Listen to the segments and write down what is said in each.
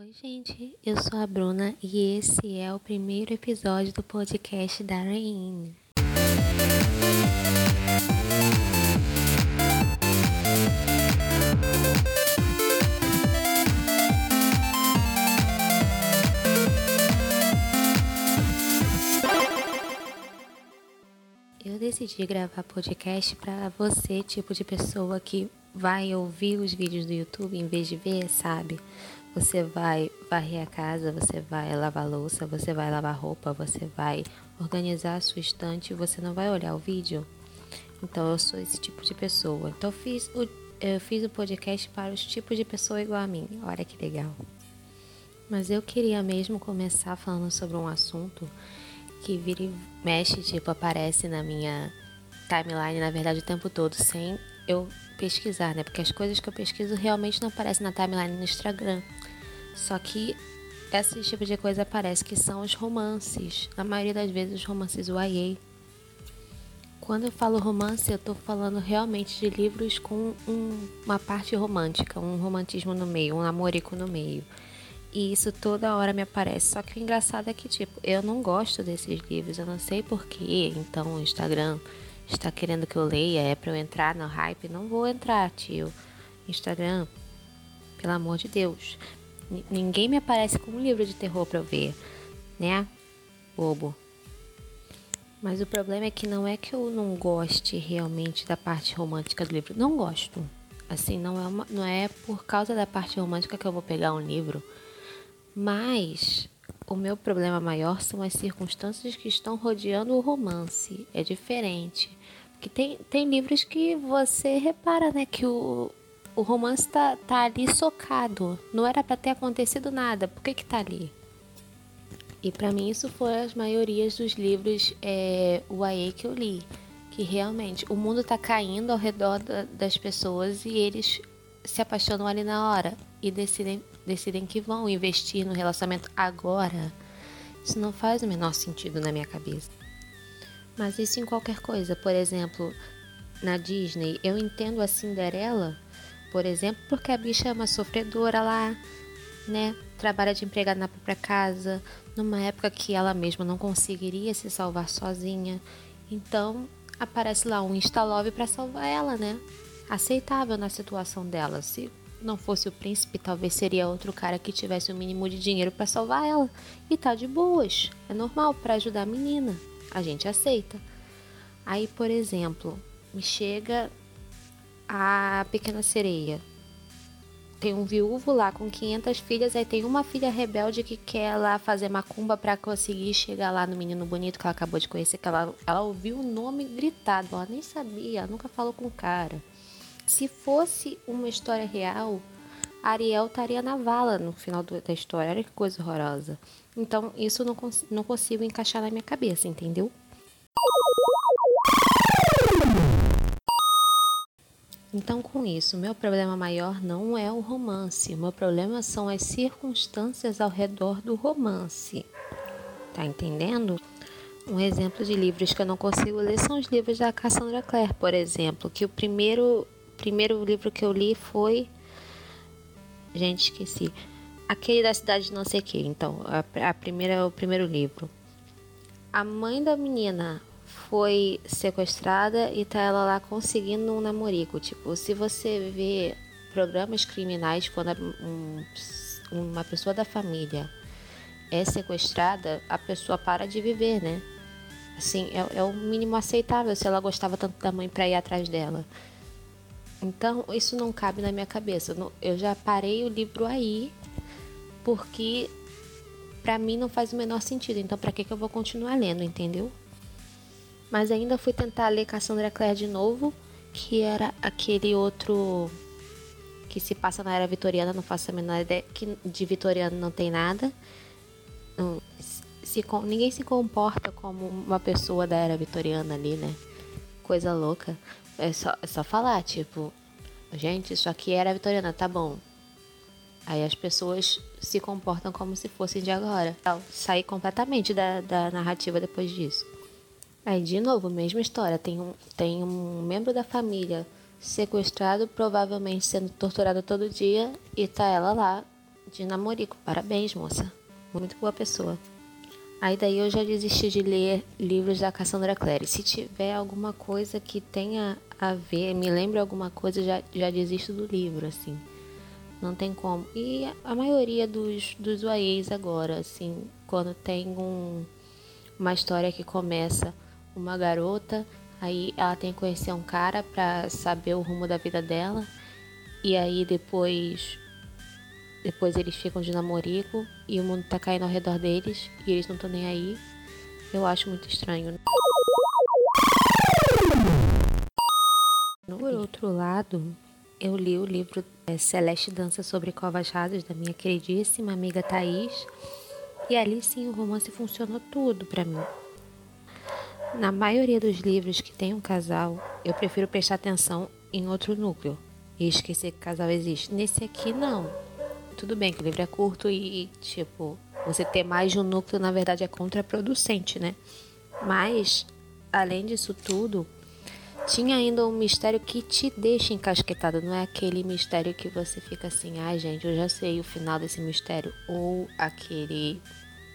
Oi, gente, eu sou a Bruna e esse é o primeiro episódio do podcast da Rain. Eu decidi gravar podcast para você, tipo de pessoa que vai ouvir os vídeos do YouTube em vez de ver, sabe? Você vai varrer a casa, você vai lavar louça, você vai lavar roupa, você vai organizar a sua estante você não vai olhar o vídeo. Então eu sou esse tipo de pessoa. Então fiz o, eu fiz o podcast para os tipos de pessoa igual a mim. Olha que legal. Mas eu queria mesmo começar falando sobre um assunto que vira e mexe, tipo, aparece na minha timeline, na verdade, o tempo todo, sem eu pesquisar, né? Porque as coisas que eu pesquiso realmente não aparecem na timeline no Instagram. Só que esse tipo de coisa aparece que são os romances. Na maioria das vezes os romances YA. Quando eu falo romance, eu estou falando realmente de livros com um, uma parte romântica, um romantismo no meio, um namorico no meio. E isso toda hora me aparece. Só que o engraçado é que, tipo, eu não gosto desses livros, eu não sei porquê. Então o Instagram está querendo que eu leia, é para eu entrar no hype. Não vou entrar, tio. Instagram, pelo amor de Deus. Ninguém me aparece com um livro de terror para eu ver, né? Bobo. Mas o problema é que não é que eu não goste realmente da parte romântica do livro. Não gosto. Assim, não é, uma, não é por causa da parte romântica que eu vou pegar um livro. Mas o meu problema maior são as circunstâncias que estão rodeando o romance. É diferente. Porque tem, tem livros que você repara, né, que o, o romance tá, tá ali socado. Não era para ter acontecido nada. Por que que tá ali? E para mim isso foi as maiorias dos livros é, UAE que eu li. Que realmente o mundo tá caindo ao redor da, das pessoas e eles se apaixonam ali na hora e decidem, decidem que vão investir no relacionamento agora. Isso não faz o menor sentido na minha cabeça. Mas isso em qualquer coisa. Por exemplo, na Disney, eu entendo a Cinderela, por exemplo, porque a bicha é uma sofredora lá, né? Trabalha de empregada na própria casa, numa época que ela mesma não conseguiria se salvar sozinha. Então, aparece lá um Instalove para salvar ela, né? Aceitável na situação dela. Se não fosse o príncipe, talvez seria outro cara que tivesse o mínimo de dinheiro para salvar ela. E tá de boas. É normal para ajudar a menina a gente aceita. Aí, por exemplo, me chega a pequena sereia. Tem um viúvo lá com 500 filhas, aí tem uma filha rebelde que quer lá fazer macumba para conseguir chegar lá no menino bonito que ela acabou de conhecer, que ela, ela ouviu o nome gritado, ela nem sabia, nunca falou com o cara. Se fosse uma história real, Ariel estaria na vala no final da história. Olha que coisa horrorosa. Então, isso não, não consigo encaixar na minha cabeça, entendeu? Então, com isso, meu problema maior não é o romance, o meu problema são as circunstâncias ao redor do romance. Tá entendendo? Um exemplo de livros que eu não consigo ler são os livros da Cassandra Clare, por exemplo, que o primeiro, primeiro livro que eu li foi. Gente, esqueci. Aquele da cidade de não sei que. Então, a, a primeira, o primeiro livro. A mãe da menina foi sequestrada e tá ela lá conseguindo um namorico. Tipo, se você vê programas criminais quando um, uma pessoa da família é sequestrada, a pessoa para de viver, né? Assim, é, é o mínimo aceitável se ela gostava tanto da mãe para ir atrás dela. Então, isso não cabe na minha cabeça. Eu já parei o livro aí porque para mim não faz o menor sentido. Então, para que, que eu vou continuar lendo, entendeu? Mas ainda fui tentar ler Cassandra Clare de novo, que era aquele outro que se passa na era vitoriana, não faço a menor ideia, que de vitoriano não tem nada. Se, ninguém se comporta como uma pessoa da era vitoriana ali, né? Coisa louca. É só, é só falar, tipo, gente, isso aqui era vitoriana, tá bom. Aí as pessoas se comportam como se fossem de agora. Sair completamente da, da narrativa depois disso. Aí, de novo, mesma história. Tem um, tem um membro da família sequestrado, provavelmente sendo torturado todo dia, e tá ela lá de namorico. Parabéns, moça. Muito boa pessoa. Aí daí eu já desisti de ler livros da Cassandra Clare. Se tiver alguma coisa que tenha a ver, me lembre alguma coisa, já, já desisto do livro, assim. Não tem como. E a maioria dos, dos UAEs agora, assim, quando tem um, uma história que começa uma garota, aí ela tem que conhecer um cara pra saber o rumo da vida dela. E aí depois depois eles ficam de namorico e o mundo tá caindo ao redor deles e eles não estão nem aí. Eu acho muito estranho. Por outro lado, eu li o livro é, Celeste Dança sobre Covas Rasas da minha queridíssima amiga Thaís. E ali sim o romance funcionou tudo para mim. Na maioria dos livros que tem um casal, eu prefiro prestar atenção em outro núcleo e esquecer que casal existe. Nesse aqui, não tudo bem que o livro é curto e, tipo, você ter mais de um núcleo, na verdade, é contraproducente, né? Mas, além disso tudo, tinha ainda um mistério que te deixa encasquetado. Não é aquele mistério que você fica assim, ai ah, gente, eu já sei o final desse mistério. Ou aquele,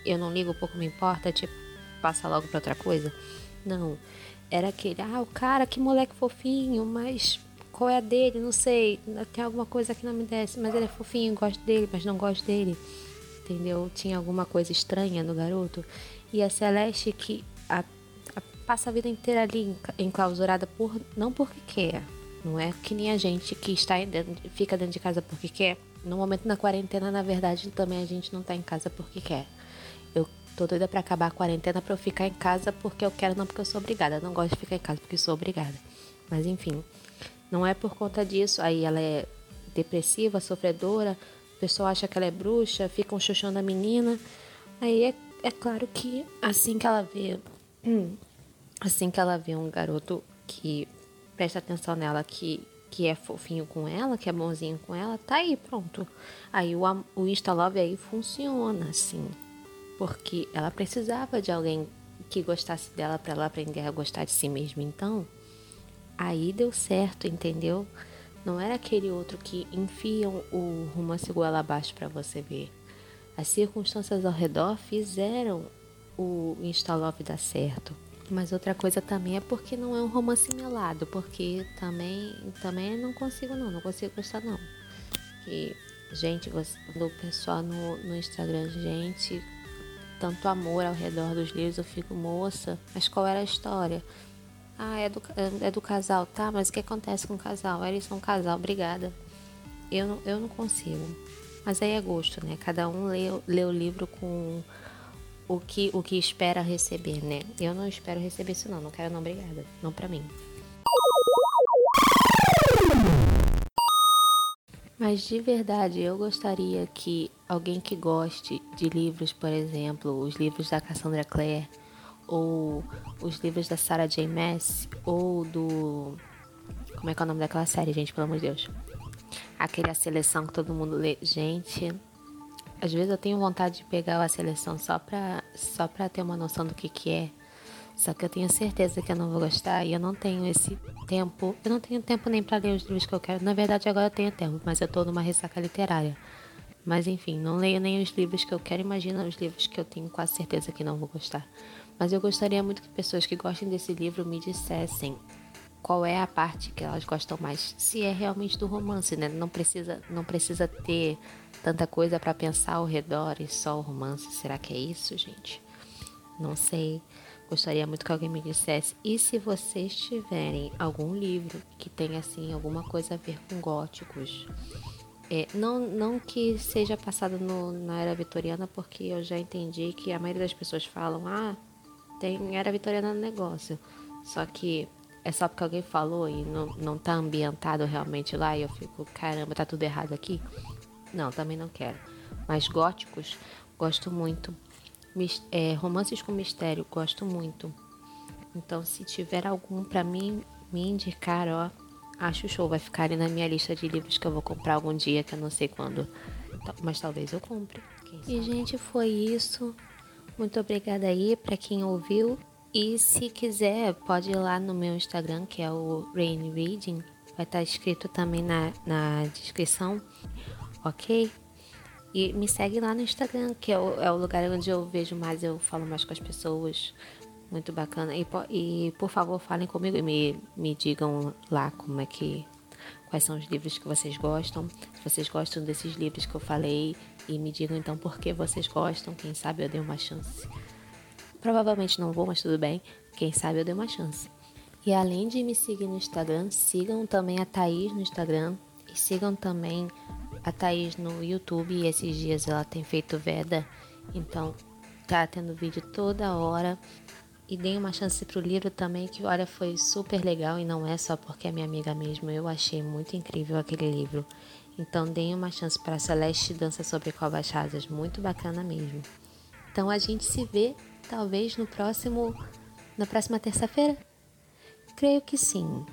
eu não ligo, pouco me importa, tipo, passa logo pra outra coisa. Não. Era aquele, ah, o cara, que moleque fofinho, mas qual é a dele? Não sei. Tem alguma coisa que não me desce, mas ele é fofinho, gosto dele, mas não gosto dele. Entendeu? Tinha alguma coisa estranha no garoto. E a Celeste que a, a, passa a vida inteira ali enclausurada por não porque quer. Não é que nem a gente que está dentro, fica dentro de casa porque quer. No momento da quarentena, na verdade, também a gente não está em casa porque quer. Tô doida para acabar a quarentena para eu ficar em casa porque eu quero, não porque eu sou obrigada. Eu não gosto de ficar em casa porque sou obrigada. Mas enfim, não é por conta disso. Aí ela é depressiva, sofredora, o pessoal acha que ela é bruxa, ficam chuchando a menina. Aí é, é claro que assim que ela vê. Assim que ela vê um garoto que presta atenção nela, que, que é fofinho com ela, que é bonzinho com ela, tá aí, pronto. Aí o, o Insta Love aí funciona, assim. Porque ela precisava de alguém que gostasse dela para ela aprender a gostar de si mesma. Então, Aí deu certo, entendeu? Não era aquele outro que enfiam o romance goela abaixo para você ver. As circunstâncias ao redor fizeram o Instalove dar certo. Mas outra coisa também é porque não é um romance melado, porque também também não consigo não, não consigo gostar não. Que gente, do pessoal no, no Instagram, gente, tanto amor ao redor dos livros, eu fico moça, mas qual era a história? Ah, é do, é do casal, tá? Mas o que acontece com o casal? Eles são um casal, obrigada. Eu não, eu não consigo. Mas aí é gosto, né? Cada um lê, lê o livro com o que, o que espera receber, né? Eu não espero receber isso não, não quero não, obrigada. Não pra mim. Mas de verdade, eu gostaria que alguém que goste de livros, por exemplo, os livros da Cassandra Clare, ou os livros da Sarah J. Maas, ou do. Como é que é o nome daquela série, gente, pelo amor de Deus? Aquele A Seleção que todo mundo lê. Gente, às vezes eu tenho vontade de pegar a seleção só pra, só pra ter uma noção do que, que é. Só que eu tenho certeza que eu não vou gostar e eu não tenho esse tempo. Eu não tenho tempo nem para ler os livros que eu quero. Na verdade, agora eu tenho tempo, mas eu tô numa ressaca literária. Mas enfim, não leio nem os livros que eu quero. Imagina os livros que eu tenho quase certeza que não vou gostar. Mas eu gostaria muito que pessoas que gostem desse livro me dissessem qual é a parte que elas gostam mais. Se é realmente do romance, né? Não precisa, não precisa ter tanta coisa para pensar ao redor e só o romance. Será que é isso, gente? Não sei. Gostaria muito que alguém me dissesse. E se vocês tiverem algum livro que tenha assim alguma coisa a ver com góticos? É, não, não que seja passado no, na era vitoriana, porque eu já entendi que a maioria das pessoas falam, ah, tem era vitoriana no negócio. Só que é só porque alguém falou e não, não tá ambientado realmente lá e eu fico, caramba, tá tudo errado aqui. Não, também não quero. Mas góticos, gosto muito. É, romances com mistério, gosto muito. Então, se tiver algum para mim me indicar, ó, acho show. Vai ficar ali na minha lista de livros que eu vou comprar algum dia, que eu não sei quando. Mas talvez eu compre. E, gente, foi isso. Muito obrigada aí para quem ouviu. E se quiser, pode ir lá no meu Instagram, que é o Rain Reading. Vai estar tá escrito também na, na descrição. Ok? E me segue lá no Instagram, que é o, é o lugar onde eu vejo mais, eu falo mais com as pessoas. Muito bacana. E, e por favor, falem comigo e me, me digam lá como é que. Quais são os livros que vocês gostam. Se vocês gostam desses livros que eu falei. E me digam então por que vocês gostam. Quem sabe eu dei uma chance. Provavelmente não vou, mas tudo bem. Quem sabe eu dei uma chance. E além de me seguir no Instagram, sigam também a Thaís no Instagram. E sigam também a Thaís no YouTube e esses dias ela tem feito Veda, então tá tendo vídeo toda hora. E dei uma chance pro livro também, que olha, foi super legal e não é só porque é minha amiga mesmo, eu achei muito incrível aquele livro. Então deem uma chance para Celeste Dança sobre Covas Rasas, muito bacana mesmo. Então a gente se vê talvez no próximo na próxima terça-feira. Creio que sim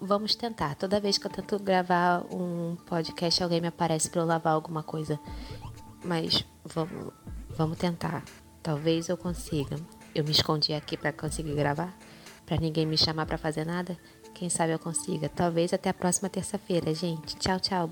vamos tentar. Toda vez que eu tento gravar um podcast, alguém me aparece para eu lavar alguma coisa. Mas vamos, vamos tentar. Talvez eu consiga. Eu me escondi aqui para conseguir gravar, para ninguém me chamar para fazer nada. Quem sabe eu consiga. Talvez até a próxima terça-feira, gente. Tchau, tchau.